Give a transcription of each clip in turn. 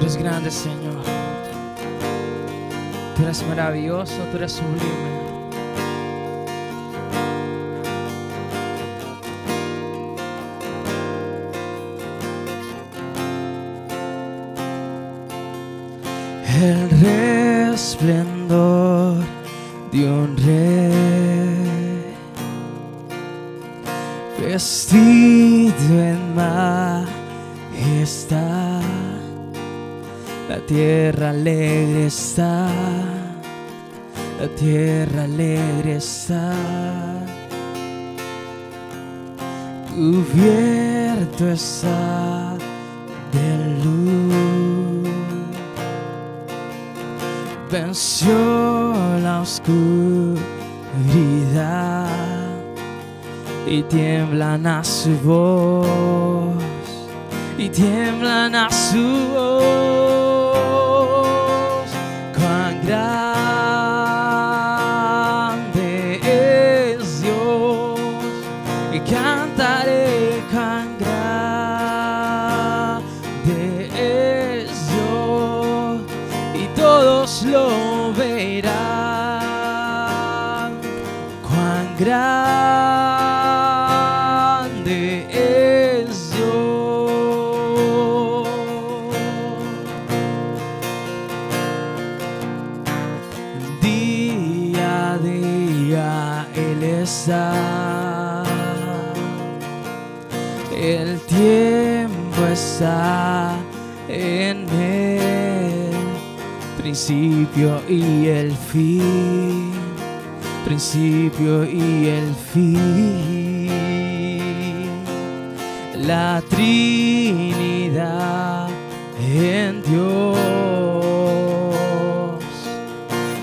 eres grande, Señor. Tú eres maravilloso, tú eres sublime. El resplendor de un rey vestido en majestad. Tierra alegre está, la tierra alegre está. Cubierto está de luz venció la oscuridad y tiemblan a su voz y tiemblan a su voz El tiempo está en Él. Principio y el fin, principio y el fin. La Trinidad en Dios,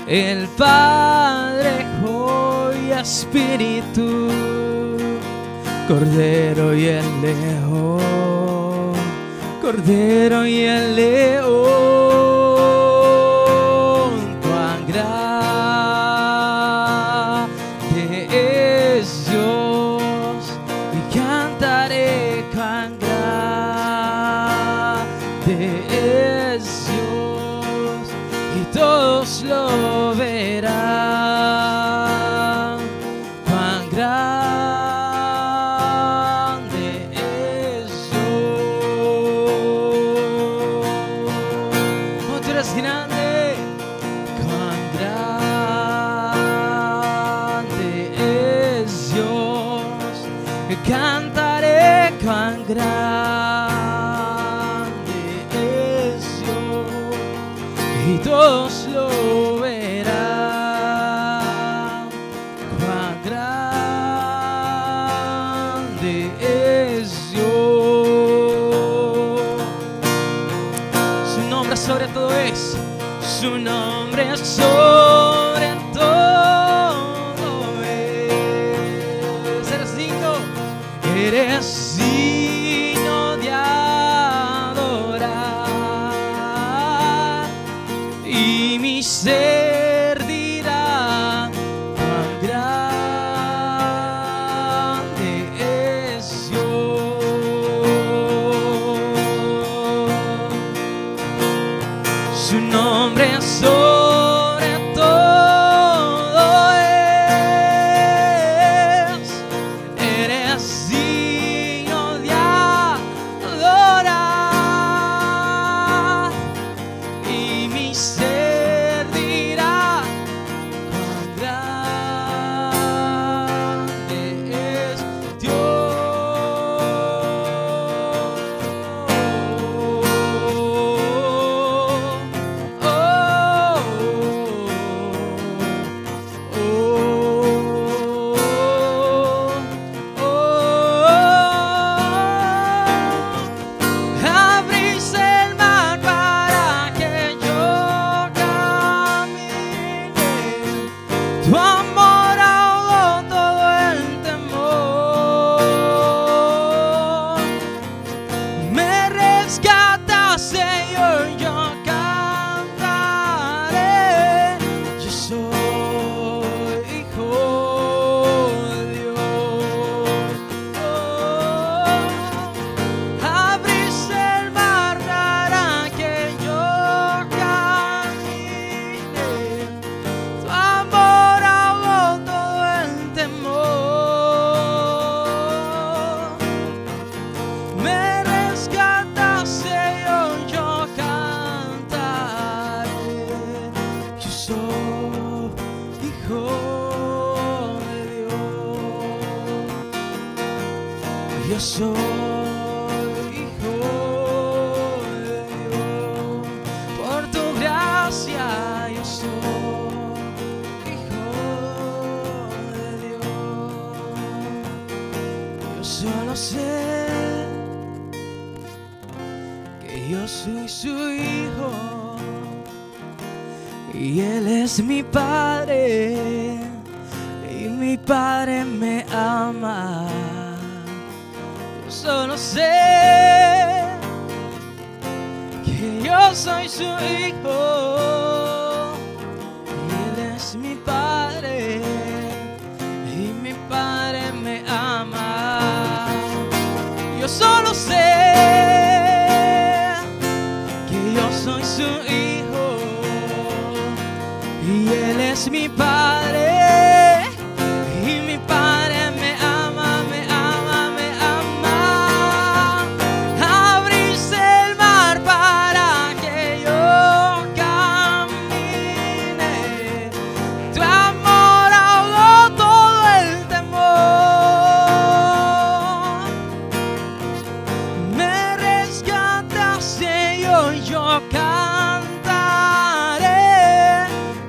el Padre, Espíritu, Cordero y el León, Cordero y el León,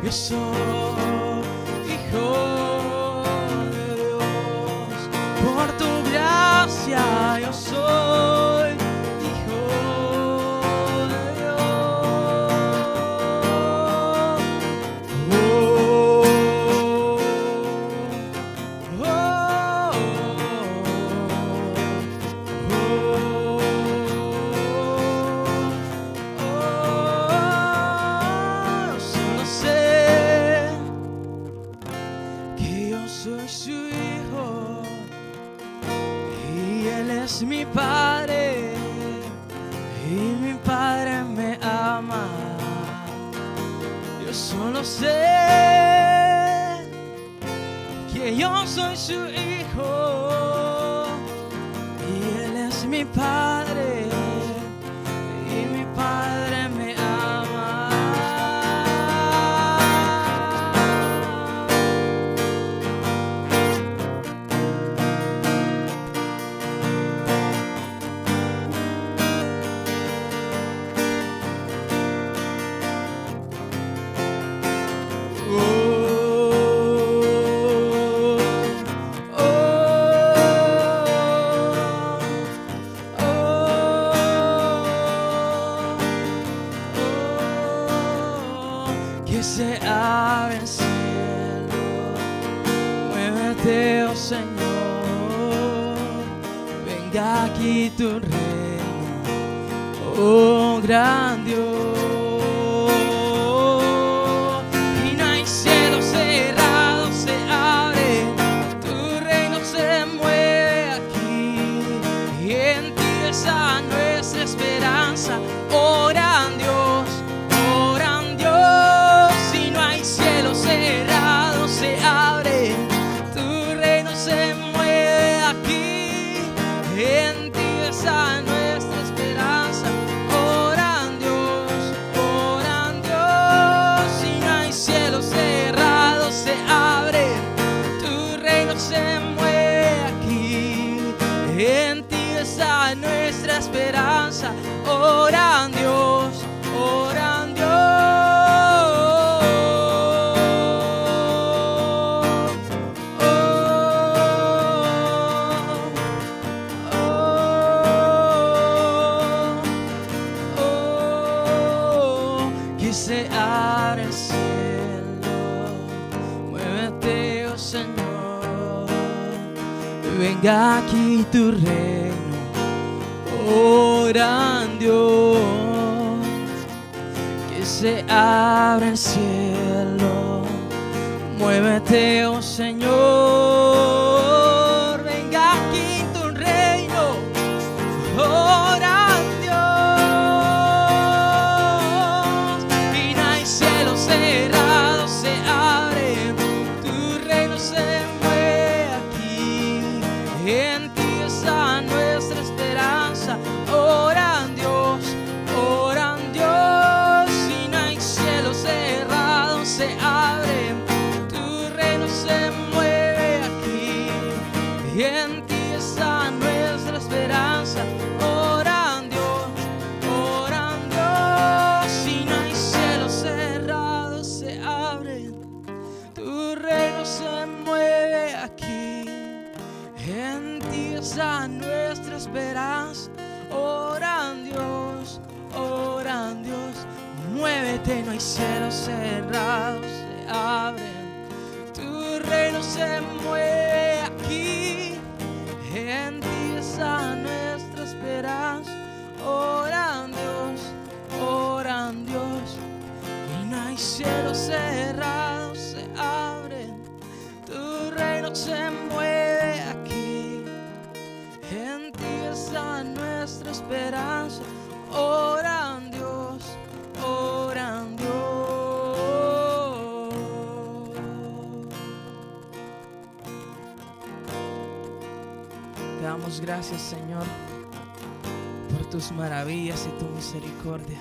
Yo soy Señor, por tus maravillas y tu misericordia.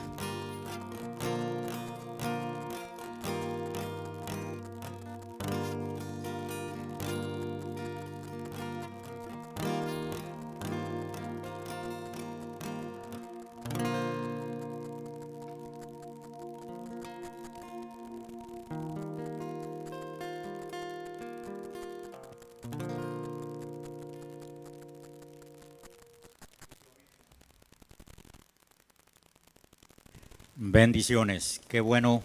Bendiciones. Qué bueno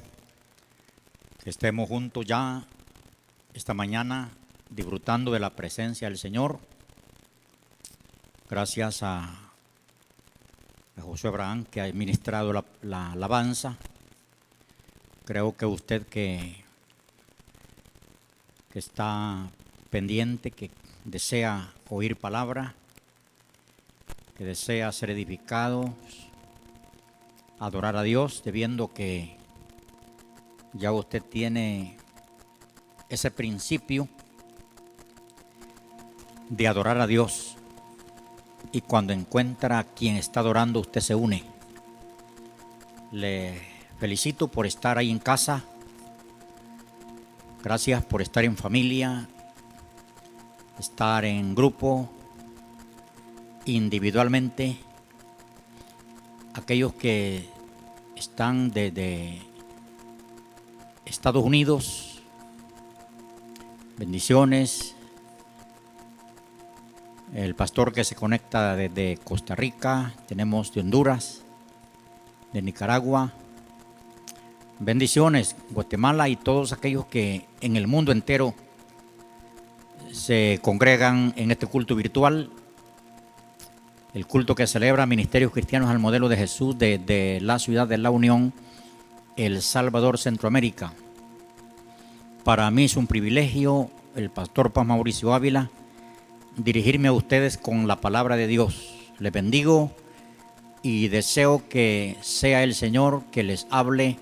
que estemos juntos ya esta mañana disfrutando de la presencia del Señor. Gracias a, José Abraham que ha ministrado la, la alabanza. Creo que usted que, que está pendiente, que desea oír palabra, que desea ser edificado, adorar a Dios, debiendo que ya usted tiene ese principio de adorar a Dios. Y cuando encuentra a quien está adorando, usted se une. Le felicito por estar ahí en casa. Gracias por estar en familia, estar en grupo, individualmente. Aquellos que están desde Estados Unidos, bendiciones. El pastor que se conecta desde Costa Rica, tenemos de Honduras, de Nicaragua, bendiciones, Guatemala y todos aquellos que en el mundo entero se congregan en este culto virtual el culto que celebra Ministerios Cristianos al modelo de Jesús de, la ciudad de La Unión, El Salvador, Centroamérica. Para mí es un privilegio, el pastor Paz Mauricio Ávila, dirigirme a ustedes con la palabra de Dios. Les bendigo y deseo que sea el Señor que les hable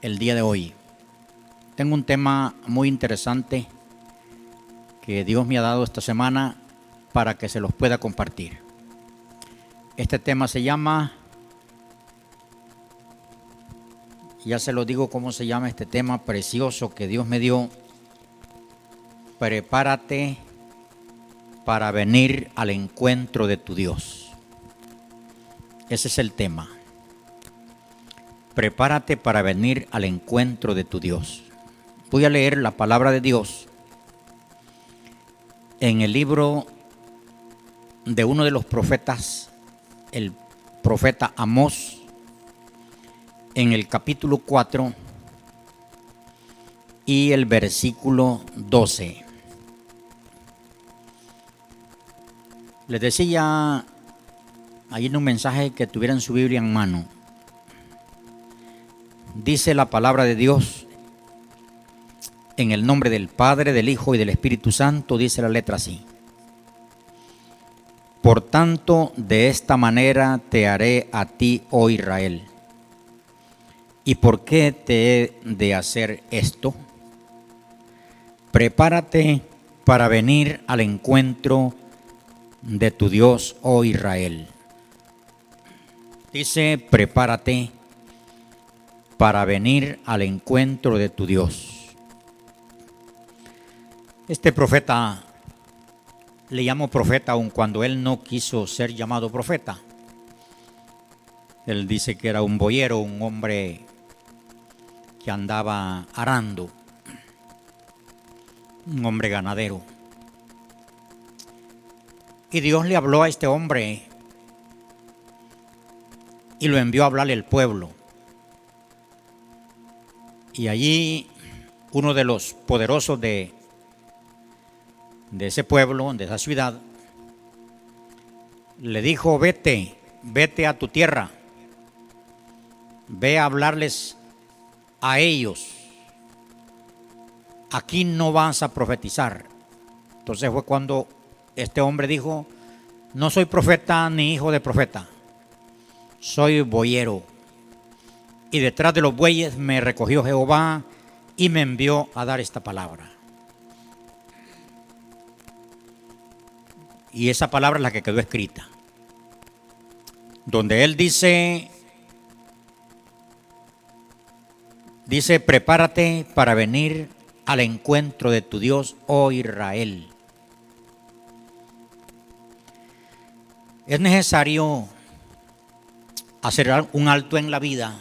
el día de hoy. Tengo un tema muy interesante que Dios me ha dado esta semana para que se los pueda compartir. Este tema se llama, ya se lo digo cómo se llama este tema precioso que Dios me dio, prepárate para venir al encuentro de tu Dios. Ese es el tema. Prepárate para venir al encuentro de tu Dios. Voy a leer la palabra de Dios en el libro de uno de los profetas, el profeta Amós, en el capítulo 4 y el versículo 12. Les decía ahí en un mensaje que tuvieran su Biblia en mano. Dice la palabra de Dios en el nombre del Padre, del Hijo y del Espíritu Santo, dice la letra así. Por tanto, de esta manera te haré a ti, oh Israel. ¿Y por qué te he de hacer esto? Prepárate para venir al encuentro de tu Dios, oh Israel. Dice, prepárate para venir al encuentro de tu Dios. Este profeta le llamo profeta aun cuando él no quiso ser llamado profeta. Él dice que era un boyero, un hombre que andaba arando, un hombre ganadero. Y Dios le habló a este hombre y lo envió a hablarle al pueblo. Y allí uno de los poderosos de, de ese pueblo, de esa ciudad, le dijo, vete, vete a tu tierra, ve a hablarles a ellos. Aquí no vas a profetizar. Entonces fue cuando este hombre dijo, no soy profeta ni hijo de profeta, soy boyero. Y detrás de los bueyes me recogió Jehová y me envió a dar esta palabra. Y esa palabra es la que quedó escrita. Donde él dice, dice, prepárate para venir al encuentro de tu Dios, oh Israel. Es necesario hacer un alto en la vida,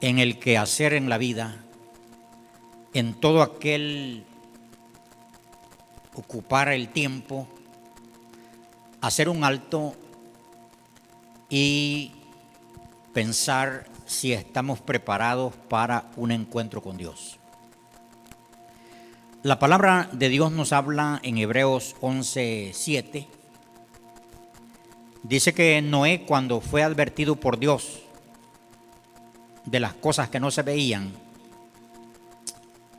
en el que hacer en la vida, en todo aquel ocupar el tiempo, hacer un alto y pensar si estamos preparados para un encuentro con Dios. La palabra de Dios nos habla en Hebreos 11:7 Dice que Noé cuando fue advertido por Dios de las cosas que no se veían,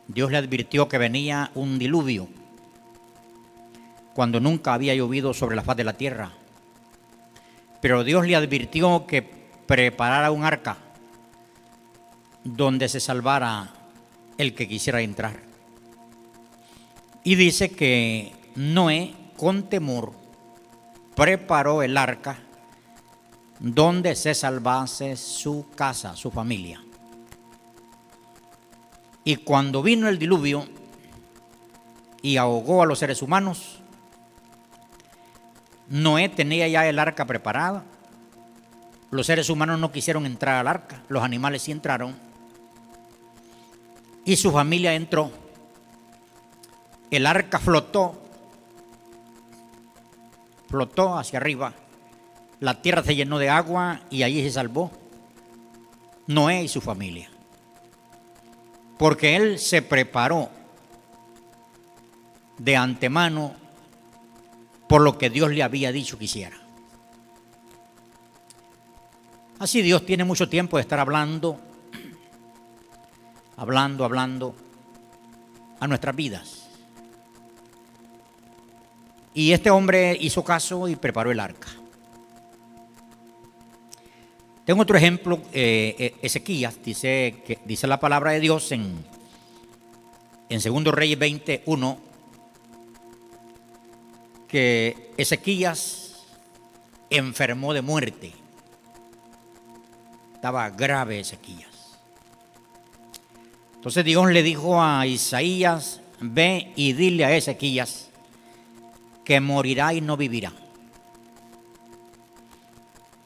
Dios le advirtió que venía un diluvio cuando nunca había llovido sobre la faz de la tierra. Pero Dios le advirtió que preparara un arca donde se salvara el que quisiera entrar. Y dice que Noé, con temor, preparó el arca donde se salvase su casa, su familia. Y cuando vino el diluvio y ahogó a los seres humanos, Noé tenía ya el arca preparada. Los seres humanos no quisieron entrar al arca, los animales sí entraron. Y su familia entró. El arca flotó flotó hacia arriba, la tierra se llenó de agua y allí se salvó Noé y su familia. Porque él se preparó de antemano por lo que Dios le había dicho que hiciera. Así Dios tiene mucho tiempo de estar hablando, hablando, hablando a nuestras vidas. Y este hombre hizo caso y preparó el arca. Tengo otro ejemplo, eh, eh, Ezequías, dice, que, dice la palabra de Dios en, en 2 Reyes 21, que Ezequías enfermó de muerte. Estaba grave Ezequías. Entonces Dios le dijo a Isaías, ve y dile a Ezequías, que morirá y no vivirá.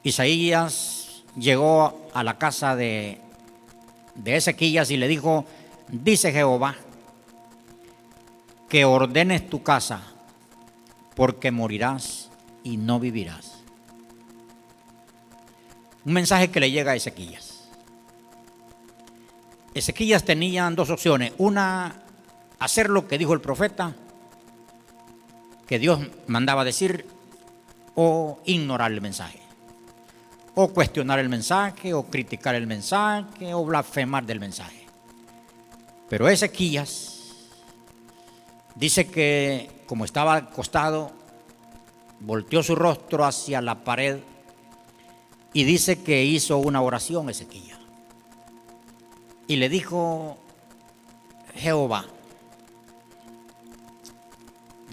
Isaías llegó a la casa de, de Ezequías y le dijo, dice Jehová, que ordenes tu casa, porque morirás y no vivirás. Un mensaje que le llega a Ezequías. Ezequías tenía dos opciones. Una, hacer lo que dijo el profeta, que Dios mandaba decir o ignorar el mensaje, o cuestionar el mensaje, o criticar el mensaje, o blasfemar del mensaje. Pero Ezequías dice que como estaba acostado, volteó su rostro hacia la pared y dice que hizo una oración Ezequías. Y le dijo, Jehová,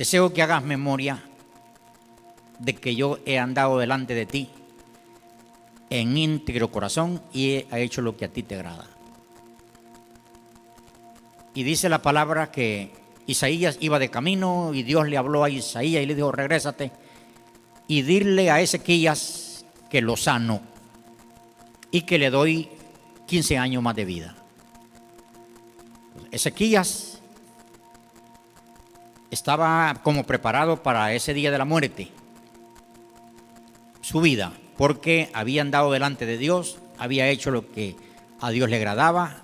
Deseo que hagas memoria de que yo he andado delante de ti en íntegro corazón y he hecho lo que a ti te agrada. Y dice la palabra que Isaías iba de camino y Dios le habló a Isaías y le dijo, regrésate y dile a Ezequías que lo sano y que le doy 15 años más de vida. Ezequías estaba como preparado para ese día de la muerte, su vida, porque había andado delante de Dios, había hecho lo que a Dios le agradaba,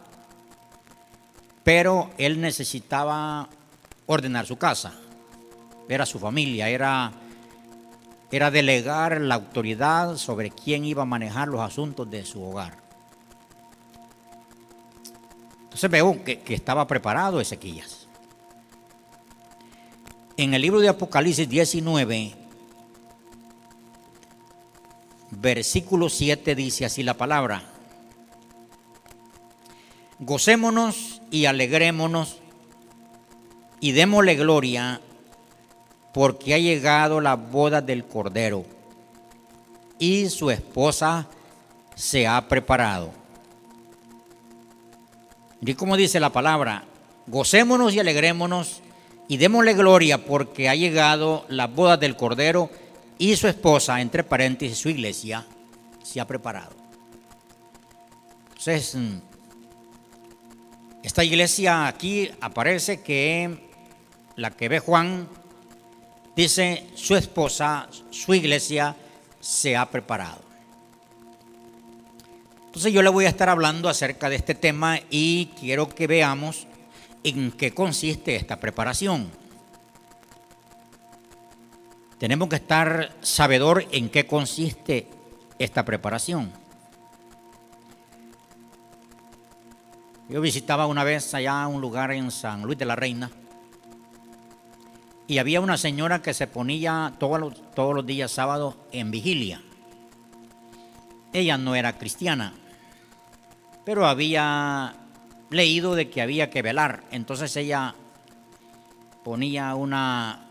pero él necesitaba ordenar su casa, era su familia, era, era delegar la autoridad sobre quién iba a manejar los asuntos de su hogar. Entonces veo que, que estaba preparado Ezequías. En el libro de Apocalipsis 19, versículo 7 dice así la palabra. Gocémonos y alegrémonos y démosle gloria porque ha llegado la boda del Cordero y su esposa se ha preparado. Y como dice la palabra, gocémonos y alegrémonos y démosle gloria porque ha llegado la boda del Cordero y su esposa, entre paréntesis, su iglesia, se ha preparado. Entonces, mm, esta iglesia aquí aparece que la que ve Juan dice, su esposa, su iglesia se ha preparado. Entonces yo le voy a estar hablando acerca de este tema y quiero que veamos en qué consiste esta preparación. Tenemos que estar sabedor en qué consiste esta preparación. Yo visitaba una vez allá un lugar en San Luis de la Reina y había una señora que se ponía todos los, todos los días sábados en vigilia. Ella no era cristiana, pero había leído de que había que velar. Entonces ella ponía una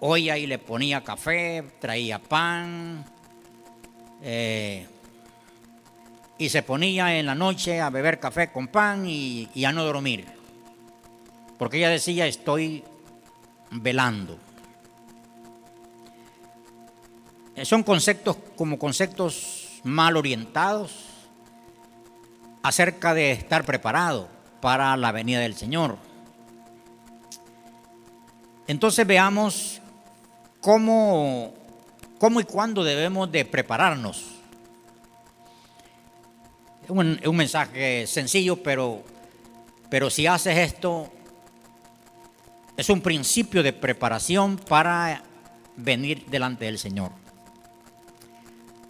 olla y le ponía café, traía pan, eh, y se ponía en la noche a beber café con pan y, y a no dormir. Porque ella decía, estoy velando. Eh, son conceptos como conceptos mal orientados acerca de estar preparado para la venida del Señor. Entonces veamos cómo, cómo y cuándo debemos de prepararnos. Es un, mensaje sencillo, pero, pero si haces esto, es un principio de preparación para venir delante del Señor.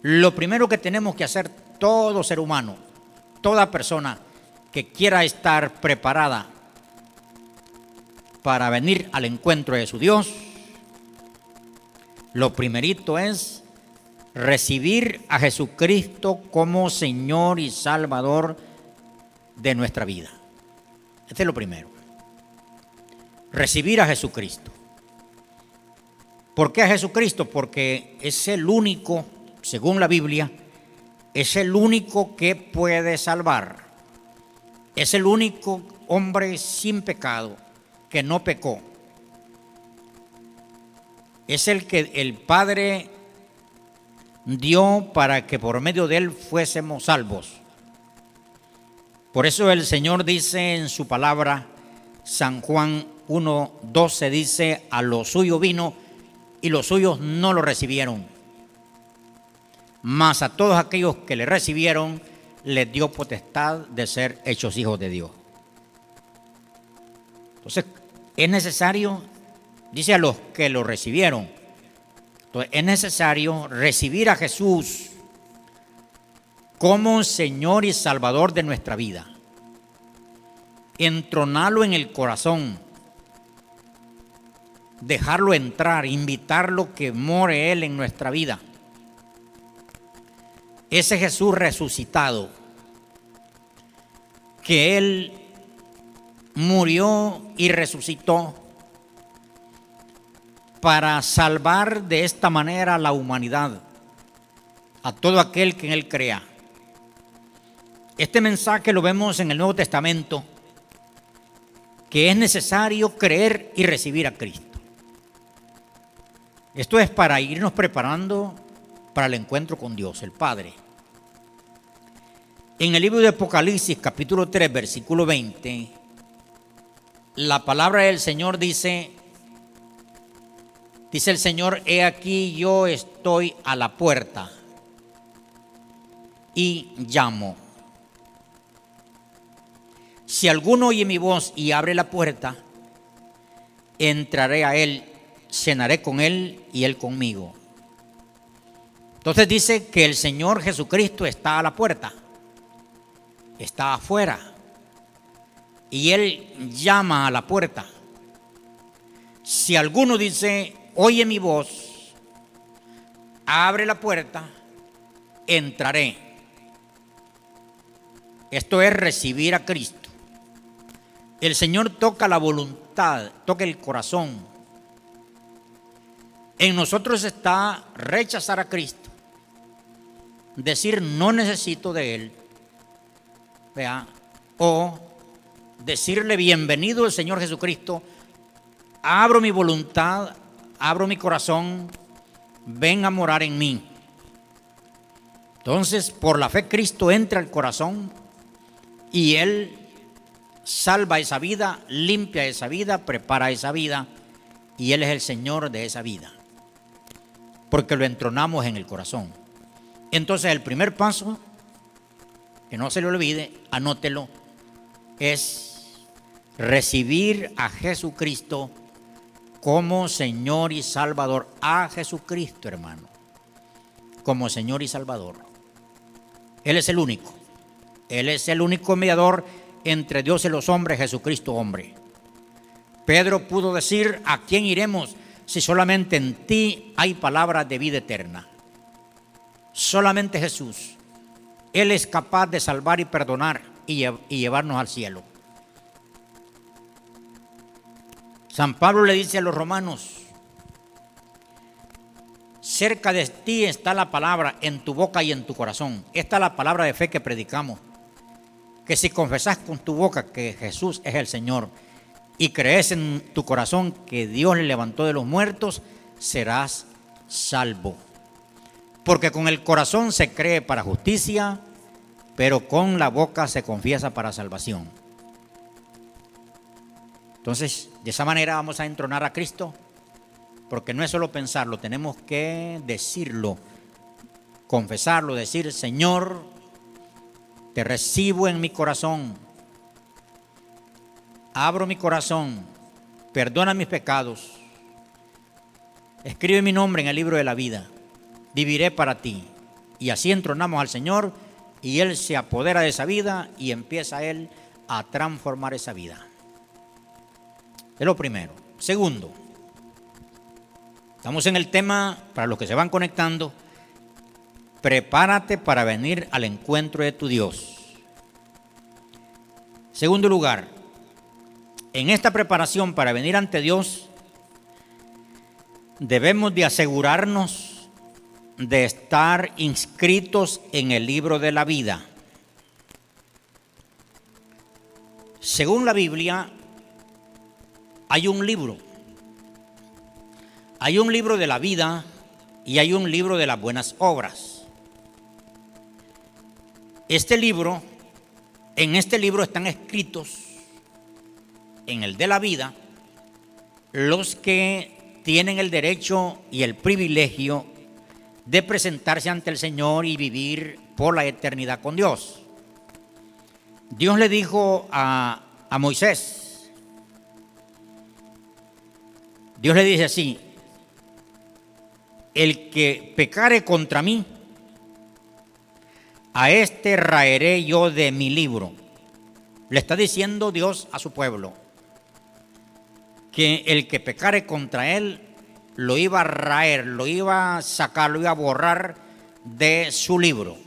Lo primero que tenemos que hacer todo ser humano, toda persona que quiera estar preparada para venir al encuentro de su Dios, lo primerito es recibir a Jesucristo como Señor y Salvador de nuestra vida. Este es lo primero. Recibir a Jesucristo. ¿Por qué a Jesucristo? Porque es el único, según la Biblia, es el único que puede salvar. Es el único hombre sin pecado que no pecó es el que el Padre dio para que por medio de él fuésemos salvos. Por eso el Señor dice en su palabra, San Juan 1.12 dice, a lo suyo vino y los suyos no lo recibieron. Mas a todos aquellos que le recibieron, les dio potestad de ser hechos hijos de Dios. Entonces, es necesario Dice a los que lo recibieron. Entonces es necesario recibir a Jesús como Señor y Salvador de nuestra vida. Entronarlo en el corazón. Dejarlo entrar, invitarlo que more Él en nuestra vida. Ese Jesús resucitado, que Él murió y resucitó para salvar de esta manera a la humanidad, a todo aquel que en Él crea. Este mensaje lo vemos en el Nuevo Testamento, que es necesario creer y recibir a Cristo. Esto es para irnos preparando para el encuentro con Dios, el Padre. En el libro de Apocalipsis, capítulo 3, versículo 20, la palabra del Señor dice, dice el Señor, he aquí yo estoy a la puerta y llamo. Si alguno oye mi voz y abre la puerta, entraré a él, cenaré con él y él conmigo. Entonces dice que el Señor Jesucristo está a la puerta, está afuera, y Él llama a la puerta. Si alguno dice, oye mi voz, abre la puerta, entraré. Esto es recibir a Cristo. El Señor toca la voluntad, toca el corazón. En nosotros está rechazar a Cristo, decir no necesito de Él, vea, o decirle bienvenido el Señor Jesucristo, abro mi voluntad, abro mi corazón, ven a morar en mí. Entonces, por la fe Cristo entra al corazón y Él salva esa vida, limpia esa vida, prepara esa vida y Él es el Señor de esa vida. Porque lo entronamos en el corazón. Entonces el primer paso, que no se le olvide, anótelo, es recibir a Jesucristo como Señor y Salvador. A Jesucristo, hermano, como Señor y Salvador. Él es el único. Él es el único mediador entre Dios y los hombres, Jesucristo hombre. Pedro pudo decir, ¿a quién iremos si solamente en ti hay palabras de vida eterna? Solamente Jesús. Él es capaz de salvar y perdonar y, llevarnos al cielo. San Pablo le dice a los romanos, cerca de ti está la palabra en tu boca y en tu corazón. Esta es la palabra de fe que predicamos que si confesas con tu boca que Jesús es el Señor y crees en tu corazón que Dios le levantó de los muertos, serás salvo. Porque con el corazón se cree para justicia, pero con la boca se confiesa para salvación. Entonces, de esa manera vamos a entronar a Cristo, porque no es solo pensarlo, tenemos que decirlo, confesarlo, decir, Señor, te recibo en mi corazón. Abro mi corazón. Perdona mis pecados. Escribe mi nombre en el libro de la vida. Viviré para ti. Y así entronamos al Señor y Él se apodera de esa vida y empieza Él a transformar esa vida. Es lo primero. Segundo, estamos en el tema, para los que se van conectando, prepárate para venir al encuentro de tu Dios. Segundo lugar, en esta preparación para venir ante Dios, debemos de asegurarnos de estar inscritos en el libro de la vida. Según la Biblia, hay un libro. Hay un libro de la vida y hay un libro de las buenas obras. Este libro, en este libro están escritos, en el de la vida, los que tienen el derecho y el privilegio de presentarse ante el Señor y vivir por la eternidad con Dios. Dios le dijo a, a Moisés, Dios le dice así, el que pecare contra mí, a este raeré yo de mi libro. Le está diciendo Dios a su pueblo que el que pecare contra él lo iba a raer, lo iba a sacar, lo iba a borrar de su libro.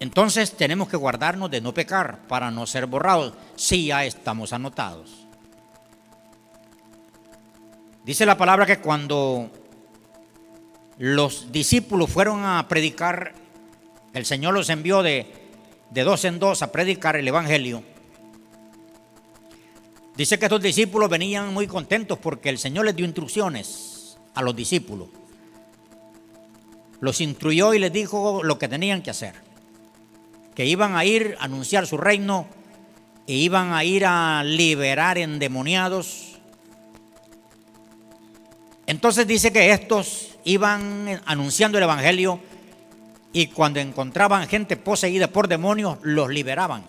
Entonces tenemos que guardarnos de no pecar para no ser borrados si ya estamos anotados. Dice la palabra que cuando los discípulos fueron a predicar, el Señor los envió de, de dos en dos a predicar el Evangelio. Dice que estos discípulos venían muy contentos porque el Señor les dio instrucciones a los discípulos. Los instruyó y les dijo lo que tenían que hacer. Que iban a ir a anunciar su reino e iban a ir a liberar endemoniados. Entonces dice que estos iban anunciando el Evangelio y cuando encontraban gente poseída por demonios, los liberaban.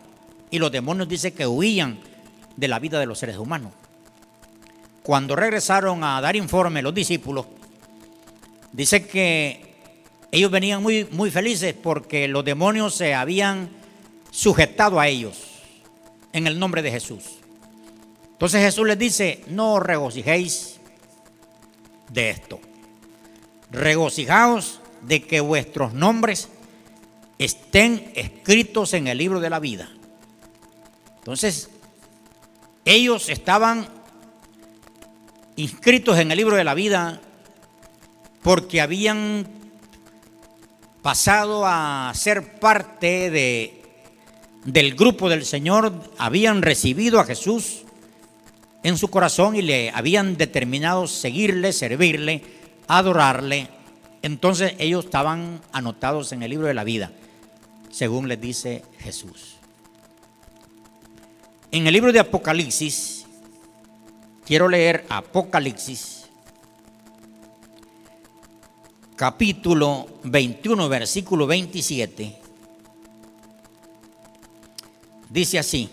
Y los demonios dice que huían de la vida de los seres humanos. Cuando regresaron a dar informe los discípulos, dice que ellos venían muy, muy felices porque los demonios se habían sujetado a ellos en el nombre de Jesús. Entonces Jesús les dice, no os regocijéis de esto. Regocijaos de que vuestros nombres estén escritos en el libro de la vida. Entonces, ellos estaban inscritos en el libro de la vida porque habían pasado a ser parte de, del grupo del Señor, habían recibido a Jesús en su corazón y le habían determinado seguirle, servirle, adorarle. Entonces ellos estaban anotados en el libro de la vida, según les dice Jesús. En el libro de Apocalipsis, quiero leer Apocalipsis, capítulo 21, versículo 27. Dice así,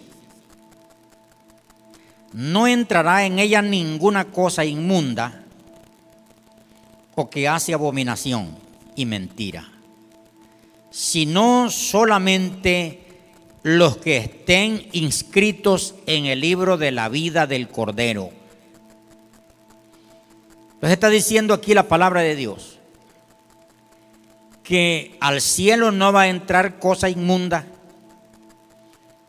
no entrará en ella ninguna cosa inmunda o que hace abominación y mentira, sino solamente los que estén inscritos en el libro de la vida del Cordero. Entonces está diciendo aquí la palabra de Dios, que al cielo no va a entrar cosa inmunda,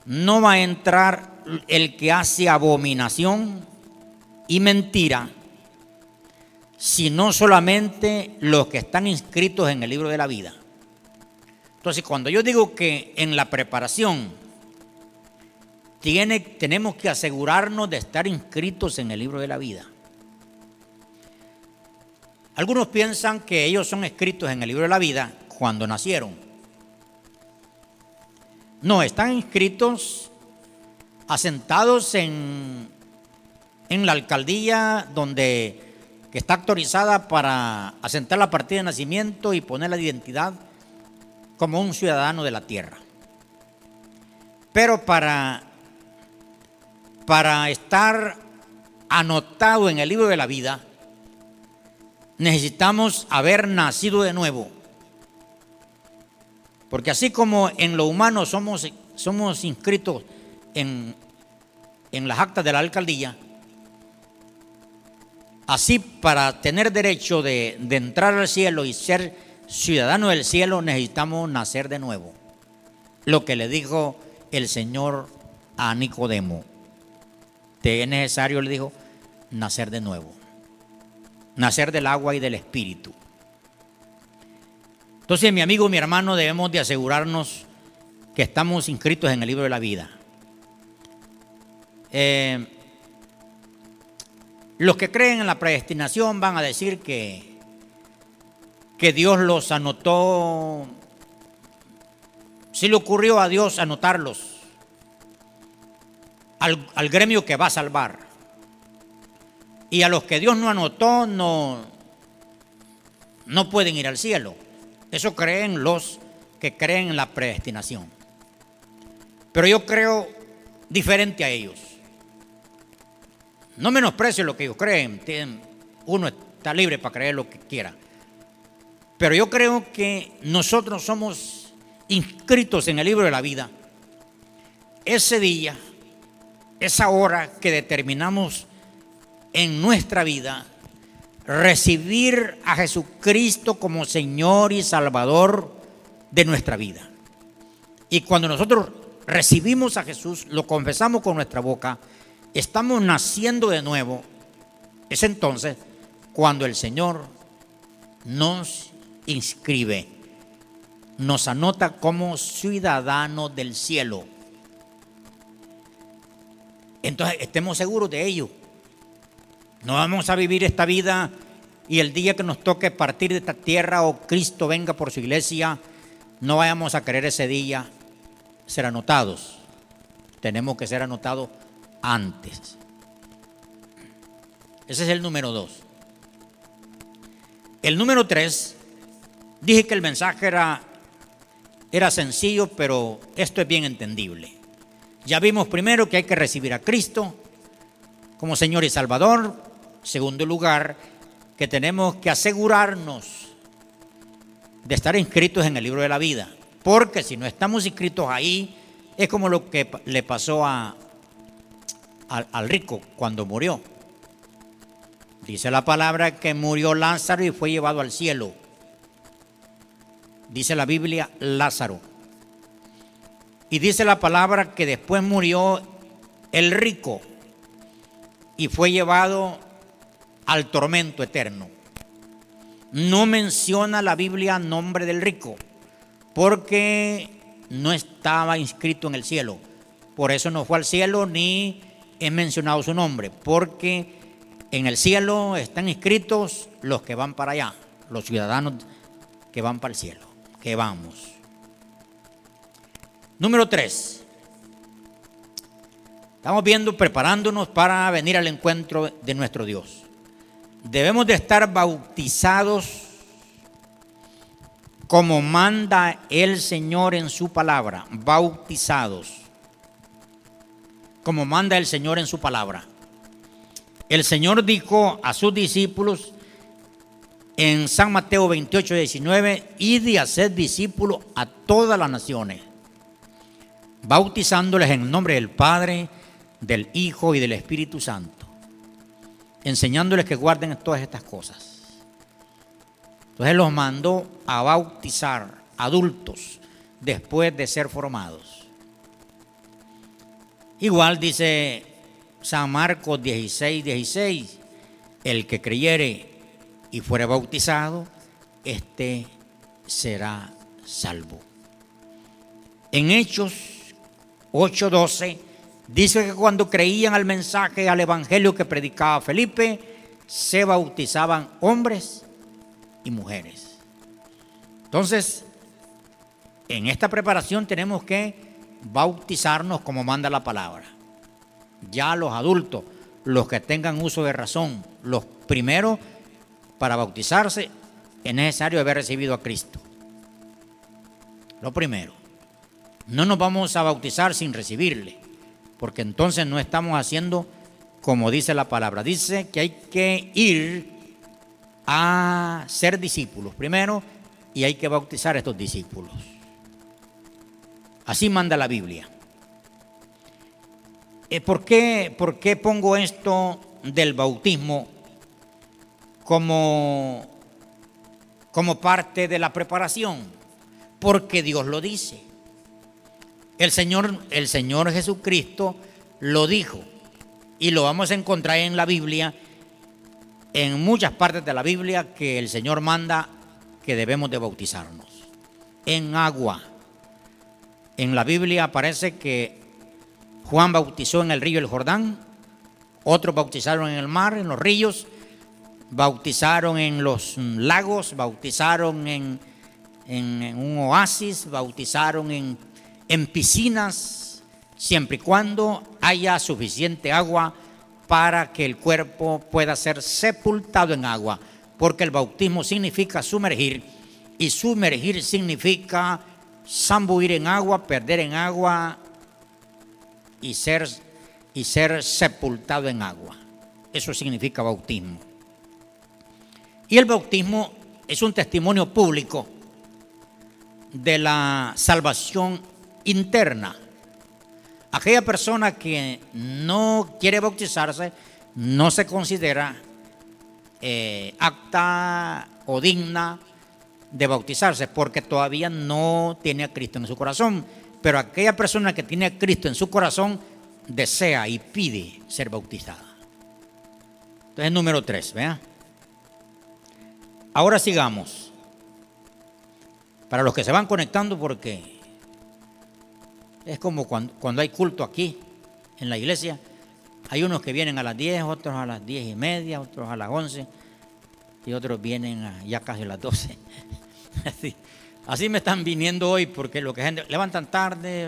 no va a entrar el que hace abominación y mentira, sino solamente los que están inscritos en el libro de la vida. Entonces, cuando yo digo que en la preparación tiene, tenemos que asegurarnos de estar inscritos en el libro de la vida. Algunos piensan que ellos son escritos en el libro de la vida cuando nacieron. No, están inscritos, asentados en, en la alcaldía donde que está autorizada para asentar la partida de nacimiento y poner la identidad como un ciudadano de la tierra. Pero para, para estar anotado en el libro de la vida, necesitamos haber nacido de nuevo. Porque así como en lo humano somos, somos inscritos en, en las actas de la alcaldía, así para tener derecho de, de entrar al cielo y ser ciudadanos del cielo necesitamos nacer de nuevo. Lo que le dijo el Señor a Nicodemo. Te es necesario, le dijo, nacer de nuevo. Nacer del agua y del espíritu. Entonces, mi amigo, mi hermano, debemos de asegurarnos que estamos inscritos en el libro de la vida. Eh, los que creen en la predestinación van a decir que que Dios los anotó, si le ocurrió a Dios anotarlos al, gremio que va a salvar. Y a los que Dios no anotó no, no pueden ir al cielo. Eso creen los que creen en la predestinación. Pero yo creo diferente a ellos. No menosprecio lo que ellos creen. Uno está libre para creer lo que quiera. Pero yo creo que nosotros somos inscritos en el libro de la vida. Ese día, esa hora que determinamos en nuestra vida, recibir a Jesucristo como Señor y Salvador de nuestra vida. Y cuando nosotros recibimos a Jesús, lo confesamos con nuestra boca, estamos naciendo de nuevo. Es entonces cuando el Señor nos inscribe, nos anota como ciudadanos del cielo. Entonces, estemos seguros de ello. No vamos a vivir esta vida y el día que nos toque partir de esta tierra o Cristo venga por su iglesia, no vayamos a querer ese día ser anotados. tenemos que ser anotados antes. Ese es el número dos. El número tres, dije que el mensaje era, era sencillo, pero esto es bien entendible. Ya vimos primero que hay que recibir a Cristo como Señor y Salvador. Segundo lugar, que tenemos que asegurarnos de estar inscritos en el libro de la vida. Porque si no estamos inscritos ahí, es como lo que le pasó a, al, al rico cuando murió. Dice la palabra que murió Lázaro y fue llevado al cielo. Dice la Biblia Lázaro. Y dice la palabra que después murió el rico y fue llevado al tormento eterno. No menciona la Biblia nombre del rico, porque no estaba inscrito en el cielo. Por eso no fue al cielo ni es mencionado su nombre, porque en el cielo están inscritos los que van para allá, los ciudadanos que van para el cielo, que vamos. Número tres. Estamos viendo, preparándonos para venir al encuentro de nuestro Dios. Debemos de estar bautizados como manda el Señor en su palabra, bautizados, como manda el Señor en su palabra. El Señor dijo a sus discípulos en San Mateo 28, 19, y de discípulos a todas las naciones, bautizándoles en nombre del Padre, del Hijo y del Espíritu Santo, enseñándoles que guarden todas estas cosas. Entonces los mandó a bautizar adultos después de ser formados. Igual dice San Marcos 16, 16, el que creyere y fuere bautizado, este será salvo. En Hechos 8, 12 Dice que cuando creían al mensaje, al evangelio que predicaba Felipe, se bautizaban hombres y mujeres. Entonces, en esta preparación tenemos que bautizarnos como manda la palabra. Ya los adultos, los que tengan uso de razón, los primeros para bautizarse, es necesario haber recibido a Cristo. Lo primero. No nos vamos a bautizar sin recibirle porque entonces no estamos haciendo como dice la palabra. Dice que hay que ir a ser discípulos primero y hay que bautizar a estos discípulos. Así manda la Biblia. Eh, ¿Por qué, ¿Por qué pongo esto del bautismo como, como parte de la preparación? Porque Dios lo dice. El Señor, el Señor Jesucristo lo dijo y lo vamos a encontrar en la Biblia, en muchas partes de la Biblia que el Señor manda que debemos de bautizarnos en agua. En la Biblia aparece que Juan bautizó en el río del Jordán, otros bautizaron en el mar, en los ríos, bautizaron en los lagos, bautizaron en, en un oasis, bautizaron en en piscinas, siempre y cuando haya suficiente agua para que el cuerpo pueda ser sepultado en agua, porque el bautismo significa sumergir y sumergir significa zambuir en agua, perder en agua y ser, y ser sepultado en agua. Eso significa bautismo. Y el bautismo es un testimonio público de la salvación interna. Aquella persona que no quiere bautizarse no se considera eh, apta o digna de bautizarse porque todavía no tiene a Cristo en su corazón. Pero aquella persona que tiene a Cristo en su corazón desea y pide ser bautizada. Entonces, número tres, vea. Ahora sigamos. Para los que se van conectando, porque es como cuando, hay culto aquí, en la iglesia. Hay unos que vienen a las 10, otros a las 10 y media, otros a las 11 y otros vienen ya casi a las 12. Así, me están viniendo hoy porque lo que gente levantan tarde,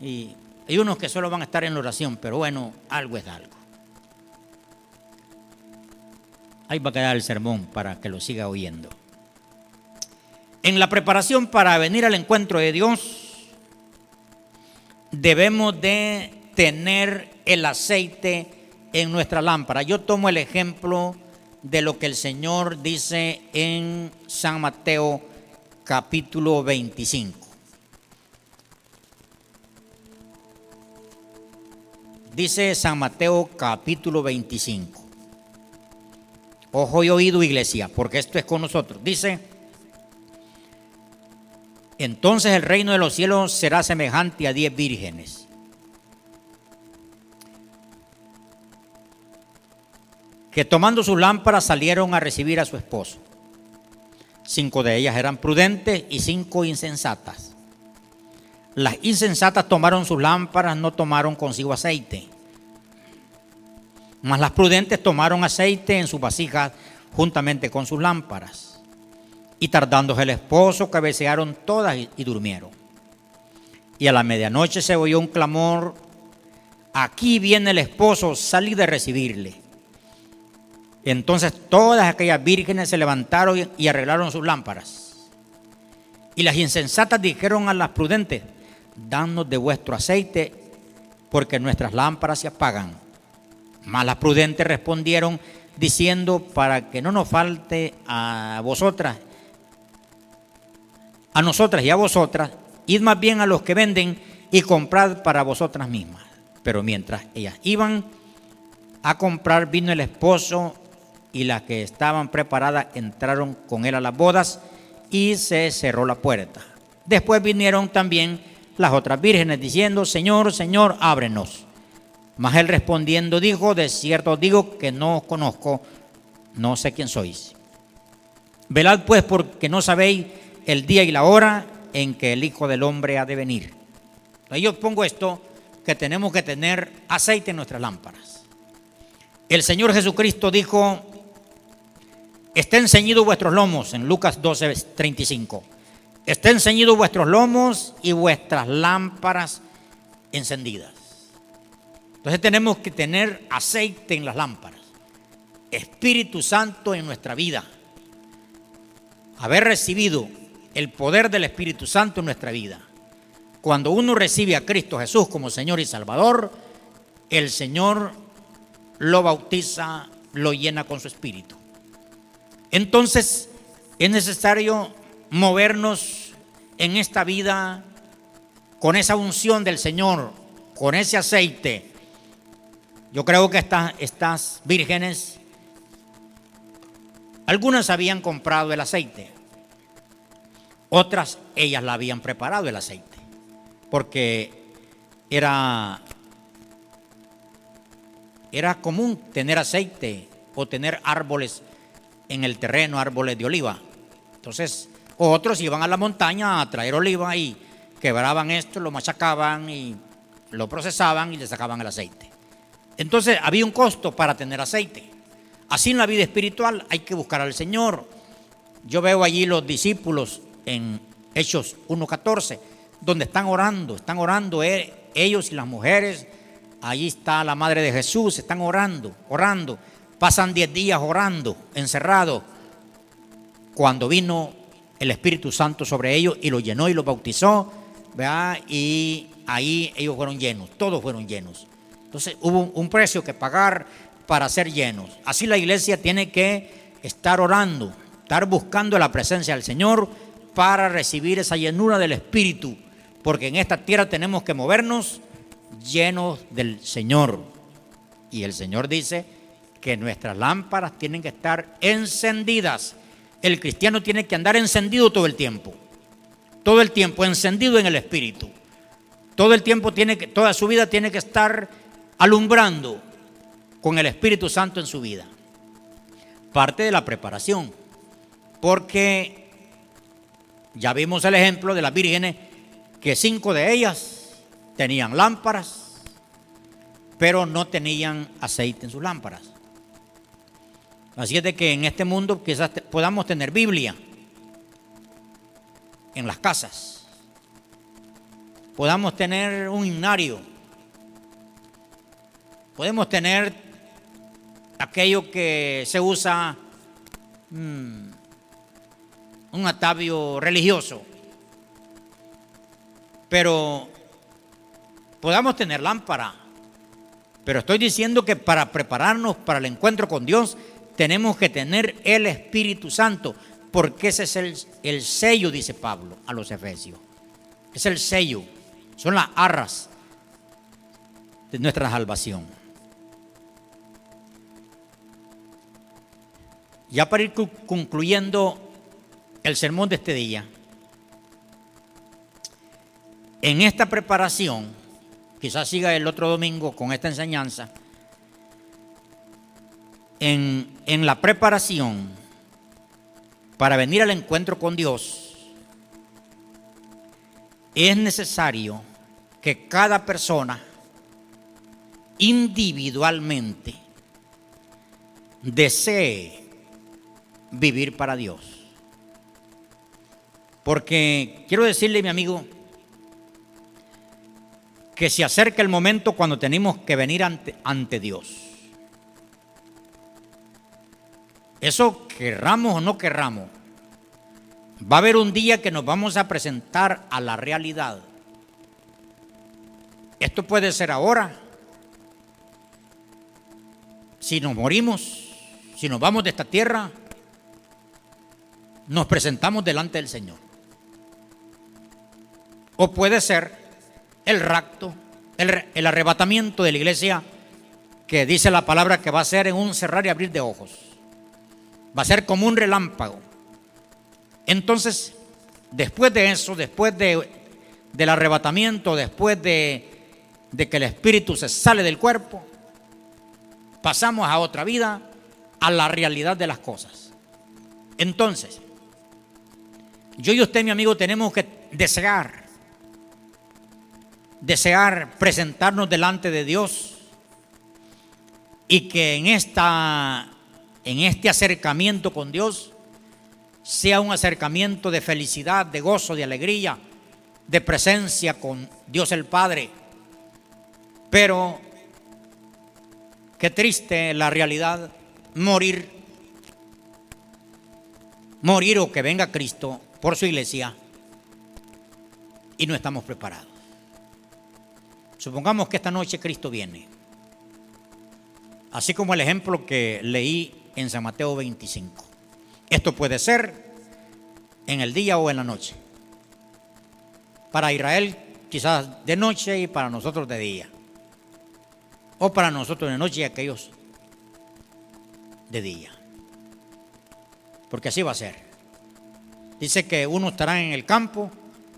y Hay unos que solo van a estar en la oración, pero bueno, algo es algo. Ahí va a quedar el sermón para que lo siga oyendo. En la preparación para venir al encuentro de Dios, debemos de tener el aceite en nuestra lámpara. Yo tomo el ejemplo de lo que el Señor dice en San Mateo capítulo 25. Dice San Mateo capítulo 25. Ojo y oído iglesia, porque esto es con nosotros. Dice, entonces el reino de los cielos será semejante a diez vírgenes. que tomando sus lámparas salieron a recibir a su esposo. Cinco de ellas eran prudentes y cinco insensatas. Las insensatas tomaron sus lámparas, no tomaron consigo aceite. Mas las prudentes tomaron aceite en sus vasijas juntamente con sus lámparas. Y tardándose el esposo, cabecearon todas y, durmieron. Y a la medianoche se oyó un clamor, aquí viene el esposo, salí de recibirle. Entonces todas aquellas vírgenes se levantaron y arreglaron sus lámparas. Y las insensatas dijeron a las prudentes, danos de vuestro aceite, porque nuestras lámparas se apagan. Mas las prudentes respondieron diciendo, para que no nos falte a vosotras, a nosotras y a vosotras, id más bien a los que venden y comprad para vosotras mismas. Pero mientras ellas iban a comprar, vino el esposo y las que estaban preparadas entraron con él a las bodas y se cerró la puerta. Después vinieron también las otras vírgenes diciendo, Señor, Señor, ábrenos. Mas él respondiendo dijo, de cierto digo que no os conozco, no sé quién sois. Velad pues porque no sabéis el día y la hora en que el Hijo del Hombre ha de venir. Yo pongo esto, que tenemos que tener aceite en nuestras lámparas. El Señor Jesucristo dijo, estén ceñidos vuestros lomos, en Lucas 12, 35. Estén ceñidos vuestros lomos y vuestras lámparas encendidas. Entonces tenemos que tener aceite en las lámparas, Espíritu Santo en nuestra vida, haber recibido el poder del Espíritu Santo en nuestra vida. Cuando uno recibe a Cristo Jesús como Señor y Salvador, el Señor lo bautiza, lo llena con su Espíritu. Entonces es necesario movernos en esta vida con esa unción del Señor, con ese aceite. Yo creo que estas, vírgenes, algunas habían comprado el aceite, otras ellas la habían preparado el aceite, porque era, era común tener aceite o tener árboles en el terreno árboles de oliva. Entonces, otros iban a la montaña a traer oliva y quebraban esto, lo machacaban y lo procesaban y le sacaban el aceite. Entonces, había un costo para tener aceite. Así en la vida espiritual hay que buscar al Señor. Yo veo allí los discípulos en Hechos 1.14, donde están orando, están orando eh, ellos y las mujeres. Allí está la madre de Jesús, están orando, orando. Pasan 10 días orando, encerrados, cuando vino el Espíritu Santo sobre ellos y los llenó y los bautizó, y ahí ellos fueron llenos, todos fueron llenos. Entonces hubo un precio que pagar para ser llenos. Así la iglesia tiene que estar orando, estar buscando la presencia del Señor para recibir esa llenura del Espíritu, porque en esta tierra tenemos que movernos llenos del Señor. Y el Señor dice, que nuestras lámparas tienen que estar encendidas. El cristiano tiene que andar encendido todo el tiempo. Todo el tiempo encendido en el espíritu. Todo el tiempo tiene que toda su vida tiene que estar alumbrando con el Espíritu Santo en su vida. Parte de la preparación. Porque ya vimos el ejemplo de las vírgenes que cinco de ellas tenían lámparas, pero no tenían aceite en sus lámparas. Así es de que en este mundo quizás podamos tener Biblia en las casas. Podamos tener un himnario podemos tener aquello que se usa mm, un atavio religioso, pero podamos tener lámpara. Pero estoy diciendo que para prepararnos para el encuentro con Dios tenemos que tener el Espíritu Santo, porque ese es el, el sello, dice Pablo a los Efesios. Es el sello, son las arras de nuestra salvación. Ya para ir concluyendo el sermón de este día, en esta preparación, quizás siga el otro domingo con esta enseñanza, en, en la preparación para venir al encuentro con Dios, es necesario que cada persona individualmente desee vivir para Dios. Porque quiero decirle, mi amigo, que se acerca el momento cuando tenemos que venir ante, ante Dios. Eso querramos o no querramos. Va a haber un día que nos vamos a presentar a la realidad. Esto puede ser ahora. Si nos morimos, si nos vamos de esta tierra, nos presentamos delante del Señor. O puede ser el rapto, el, arrebatamiento de la iglesia que dice la palabra que va a ser en un cerrar y abrir de ojos. Va a ser como un relámpago. Entonces, después de eso, después de, del arrebatamiento, después de, de que el espíritu se sale del cuerpo, pasamos a otra vida, a la realidad de las cosas. Entonces, yo y usted, mi amigo, tenemos que desear, desear presentarnos delante de Dios y que en, esta, en este acercamiento con Dios sea un acercamiento de felicidad, de gozo, de alegría, de presencia con Dios el Padre. Pero qué triste la realidad, morir, morir o que venga Cristo por su iglesia y no estamos preparados. Supongamos que esta noche Cristo viene. Así como el ejemplo que leí en San Mateo 25. Esto puede ser en el día o en la noche. Para Israel quizás de noche y para nosotros de día. O para nosotros de noche y aquellos de día. Porque así va a ser. Dice que uno estará en el campo,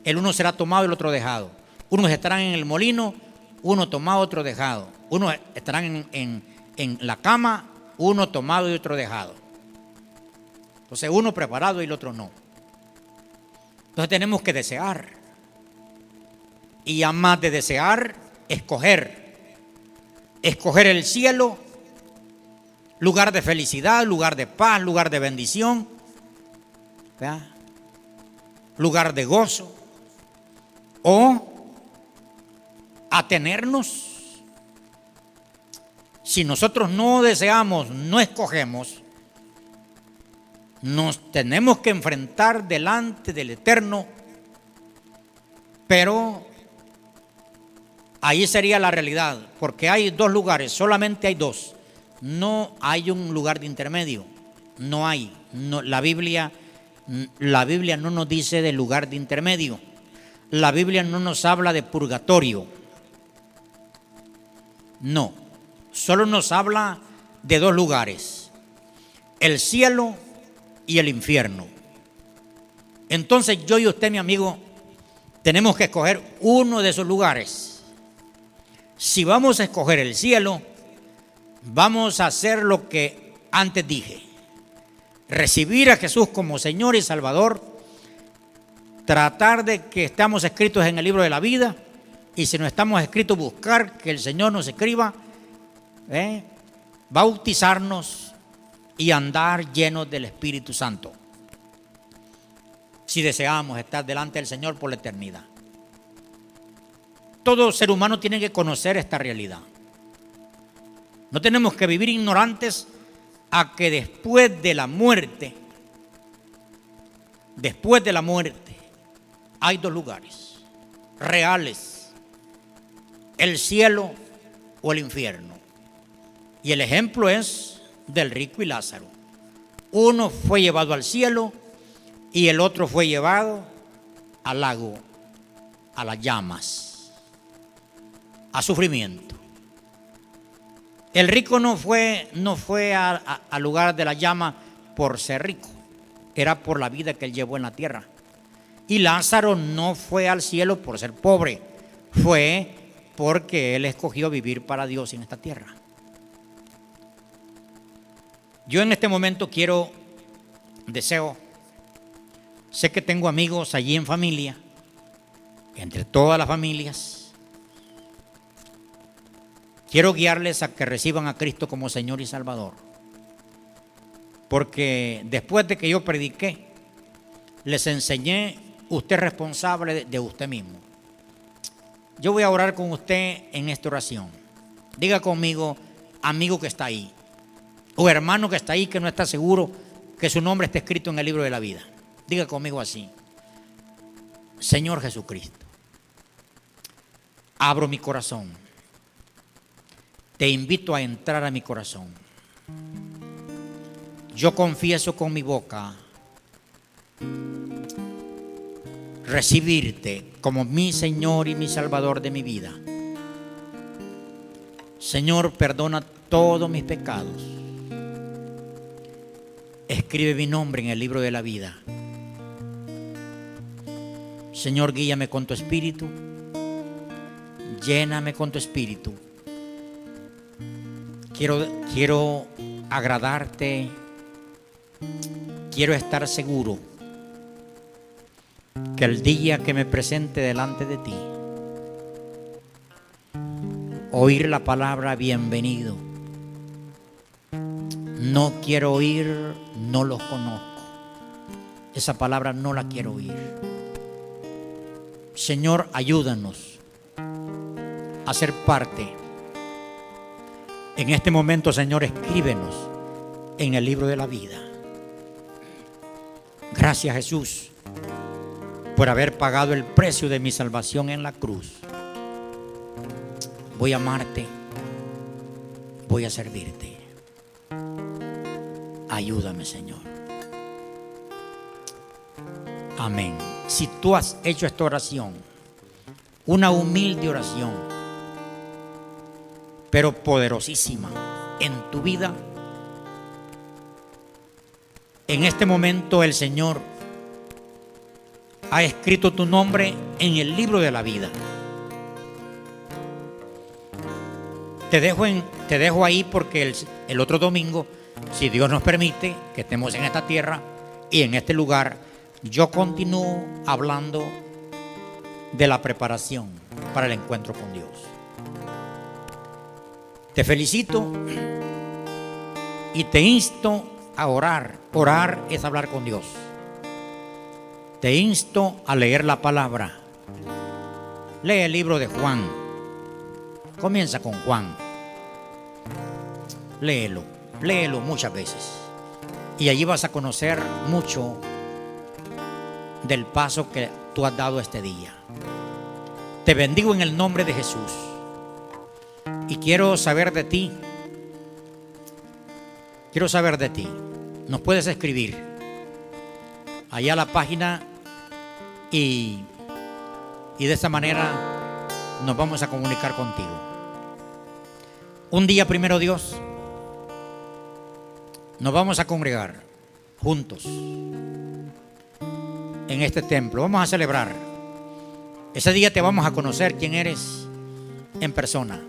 el uno será tomado y el otro dejado. Unos estarán en el molino, uno tomado, otro dejado. Unos estarán en, en la cama, uno tomado y otro dejado. Entonces uno preparado y el otro no. Entonces tenemos que desear. Y a más de desear, escoger. Escoger el cielo, lugar de felicidad, lugar de paz, lugar de bendición. ¿verdad? Lugar de gozo, o atenernos. Si nosotros no deseamos, no escogemos, nos tenemos que enfrentar delante del Eterno, pero ahí sería la realidad, porque hay dos lugares, solamente hay dos. No hay un lugar de intermedio, no hay. No, la Biblia la Biblia no nos dice de lugar de intermedio. La Biblia no nos habla de purgatorio. No, solo nos habla de dos lugares, el cielo y el infierno. Entonces yo y usted, mi amigo, tenemos que escoger uno de esos lugares. Si vamos a escoger el cielo, vamos a hacer lo que antes dije recibir a Jesús como Señor y Salvador, tratar de que estamos escritos en el libro de la vida y si no estamos escritos buscar que el Señor nos escriba, ¿eh? bautizarnos y andar llenos del Espíritu Santo. Si deseamos estar delante del Señor por la eternidad. Todo ser humano tiene que conocer esta realidad. No tenemos que vivir ignorantes a que después de la muerte, después de la muerte, hay dos lugares reales, el cielo o el infierno. Y el ejemplo es del rico y Lázaro. Uno fue llevado al cielo y el otro fue llevado al lago, a las llamas, a sufrimiento. El rico no fue, no fue al lugar de la llama por ser rico, era por la vida que él llevó en la tierra. Y Lázaro no fue al cielo por ser pobre, fue porque él escogió vivir para Dios en esta tierra. Yo en este momento quiero, deseo, sé que tengo amigos allí en familia, entre todas las familias. Quiero guiarles a que reciban a Cristo como Señor y Salvador. Porque después de que yo prediqué, les enseñé, usted es responsable de usted mismo. Yo voy a orar con usted en esta oración. Diga conmigo, amigo que está ahí, o hermano que está ahí que no está seguro que su nombre esté escrito en el libro de la vida. Diga conmigo así. Señor Jesucristo, abro mi corazón. Te invito a entrar a mi corazón. Yo confieso con mi boca recibirte como mi Señor y mi Salvador de mi vida. Señor, perdona todos mis pecados escribe mi nombre en el libro de la vida. Señor, guíame con tu espíritu, lléname con tu espíritu. Quiero, quiero agradarte, quiero estar seguro que el día que me presente delante de ti, oír la palabra bienvenido no quiero oír, no los conozco. Esa palabra no la quiero oír. Señor, ayúdanos a ser parte. En este momento, Señor, escríbenos en el libro de la vida. Gracias Jesús por haber pagado el precio de mi salvación en la cruz. Voy a amarte, voy a servirte. Ayúdame, Señor. Amén. Si tú has hecho esta oración, una humilde oración, pero poderosísima en tu vida, en este momento el Señor ha escrito tu nombre en el libro de la vida. Te dejo, te dejo ahí porque el, el otro domingo si Dios nos permite que estemos en esta tierra y en este lugar, yo continúo hablando de la preparación para el encuentro con Dios. Te felicito y te insto a orar. Orar es hablar con Dios. Te insto a leer la palabra. Lee el libro de Juan. Comienza con Juan. Léelo léelo muchas veces. Y allí vas a conocer mucho del paso que tú has dado este día. Te bendigo en el nombre de Jesús. Y quiero saber de ti. Quiero saber de ti. Nos puedes escribir allá la página y, y de esta manera nos vamos a comunicar contigo. Un día primero Dios nos vamos a congregar juntos en este templo. Vamos a celebrar. Ese día te vamos a conocer quién eres en persona.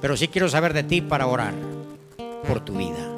Pero sí quiero saber de ti para orar por tu vida.